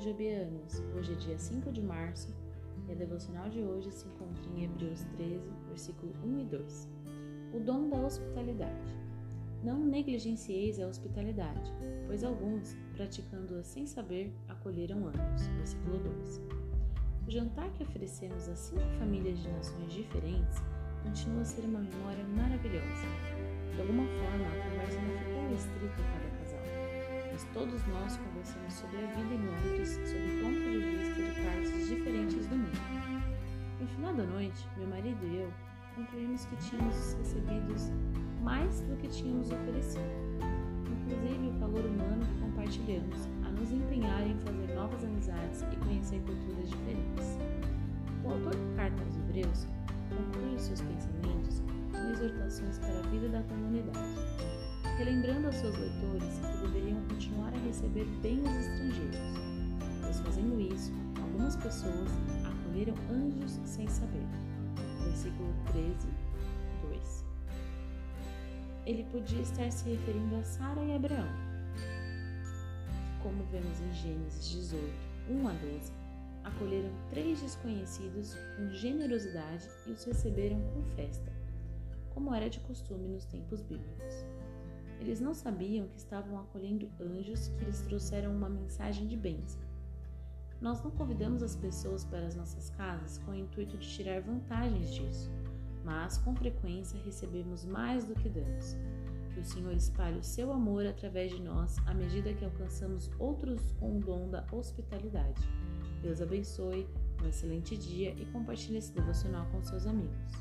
Jobianos. Hoje é dia 5 de março e a devocional de hoje se encontra em Hebreus 13, versículo 1 e 2. O dom da hospitalidade. Não negligencieis a hospitalidade, pois alguns, praticando-a sem saber, acolheram anjos. Versículo 2. O jantar que oferecemos a cinco famílias de nações diferentes continua a ser uma memória maravilhosa. Todos nós conversamos sobre a vida em Londres sob o ponto de vista de partes diferentes do mundo. No final da noite, meu marido e eu concluímos que tínhamos recebido mais do que tínhamos oferecido, inclusive o calor humano que compartilhamos, a nos empenhar em fazer novas amizades e conhecer culturas diferentes. O autor da carta aos Hebreus conclui seus pensamentos com exortações para a vida da comunidade, relembrando aos seus leitores receber bem os estrangeiros, pois fazendo isso, algumas pessoas acolheram anjos sem saber. Versículo 13, 2. Ele podia estar se referindo a Sara e Abraão. Como vemos em Gênesis 18, 1 a 12, acolheram três desconhecidos com generosidade e os receberam com festa, como era de costume nos tempos bíblicos. Eles não sabiam que estavam acolhendo anjos que lhes trouxeram uma mensagem de bênção. Nós não convidamos as pessoas para as nossas casas com o intuito de tirar vantagens disso, mas com frequência recebemos mais do que damos. Que o Senhor espalhe o seu amor através de nós à medida que alcançamos outros com o dom da hospitalidade. Deus abençoe, um excelente dia e compartilhe esse devocional com seus amigos.